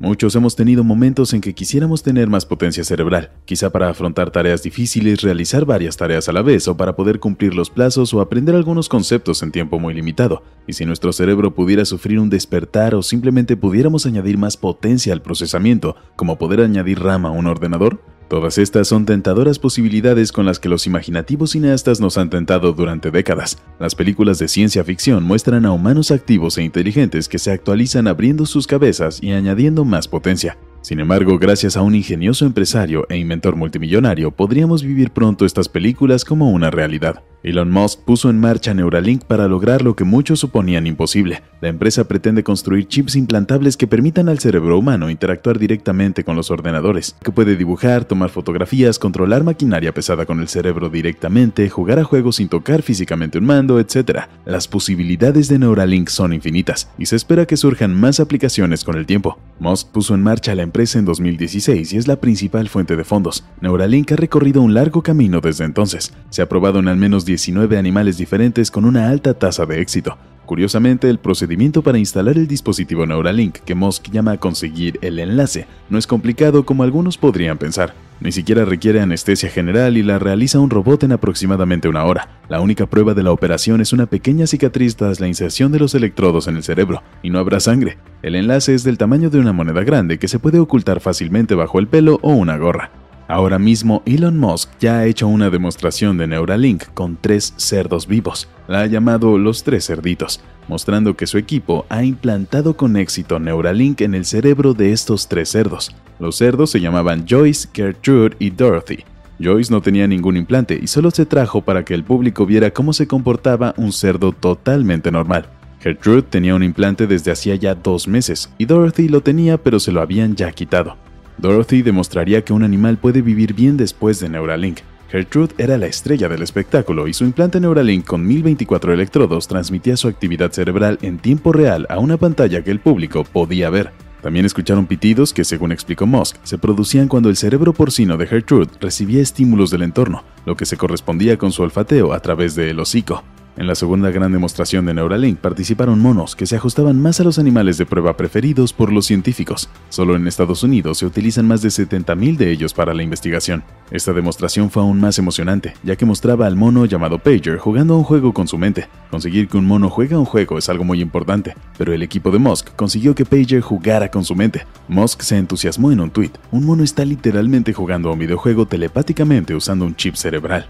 Muchos hemos tenido momentos en que quisiéramos tener más potencia cerebral, quizá para afrontar tareas difíciles, realizar varias tareas a la vez o para poder cumplir los plazos o aprender algunos conceptos en tiempo muy limitado. Y si nuestro cerebro pudiera sufrir un despertar o simplemente pudiéramos añadir más potencia al procesamiento, como poder añadir RAM a un ordenador, Todas estas son tentadoras posibilidades con las que los imaginativos cineastas nos han tentado durante décadas. Las películas de ciencia ficción muestran a humanos activos e inteligentes que se actualizan abriendo sus cabezas y añadiendo más potencia. Sin embargo, gracias a un ingenioso empresario e inventor multimillonario, podríamos vivir pronto estas películas como una realidad. Elon Musk puso en marcha Neuralink para lograr lo que muchos suponían imposible. La empresa pretende construir chips implantables que permitan al cerebro humano interactuar directamente con los ordenadores, que puede dibujar, tomar fotografías, controlar maquinaria pesada con el cerebro directamente, jugar a juegos sin tocar físicamente un mando, etc. Las posibilidades de Neuralink son infinitas, y se espera que surjan más aplicaciones con el tiempo. Musk puso en marcha la empresa en 2016 y es la principal fuente de fondos. Neuralink ha recorrido un largo camino desde entonces. Se ha probado en al menos 19 animales diferentes con una alta tasa de éxito. Curiosamente, el procedimiento para instalar el dispositivo Neuralink, que Musk llama conseguir el enlace, no es complicado como algunos podrían pensar. Ni siquiera requiere anestesia general y la realiza un robot en aproximadamente una hora. La única prueba de la operación es una pequeña cicatriz tras la inserción de los electrodos en el cerebro, y no habrá sangre. El enlace es del tamaño de una moneda grande que se puede ocultar fácilmente bajo el pelo o una gorra. Ahora mismo Elon Musk ya ha hecho una demostración de Neuralink con tres cerdos vivos. La ha llamado los tres cerditos, mostrando que su equipo ha implantado con éxito Neuralink en el cerebro de estos tres cerdos. Los cerdos se llamaban Joyce, Gertrude y Dorothy. Joyce no tenía ningún implante y solo se trajo para que el público viera cómo se comportaba un cerdo totalmente normal. Gertrude tenía un implante desde hacía ya dos meses y Dorothy lo tenía pero se lo habían ya quitado. Dorothy demostraría que un animal puede vivir bien después de Neuralink. Gertrude era la estrella del espectáculo y su implante Neuralink con 1024 electrodos transmitía su actividad cerebral en tiempo real a una pantalla que el público podía ver. También escucharon pitidos que, según explicó Musk, se producían cuando el cerebro porcino de Gertrude recibía estímulos del entorno, lo que se correspondía con su olfateo a través del hocico. En la segunda gran demostración de Neuralink participaron monos que se ajustaban más a los animales de prueba preferidos por los científicos. Solo en Estados Unidos se utilizan más de 70.000 de ellos para la investigación. Esta demostración fue aún más emocionante, ya que mostraba al mono llamado Pager jugando a un juego con su mente. Conseguir que un mono juegue a un juego es algo muy importante, pero el equipo de Musk consiguió que Pager jugara con su mente. Musk se entusiasmó en un tweet. Un mono está literalmente jugando a un videojuego telepáticamente usando un chip cerebral.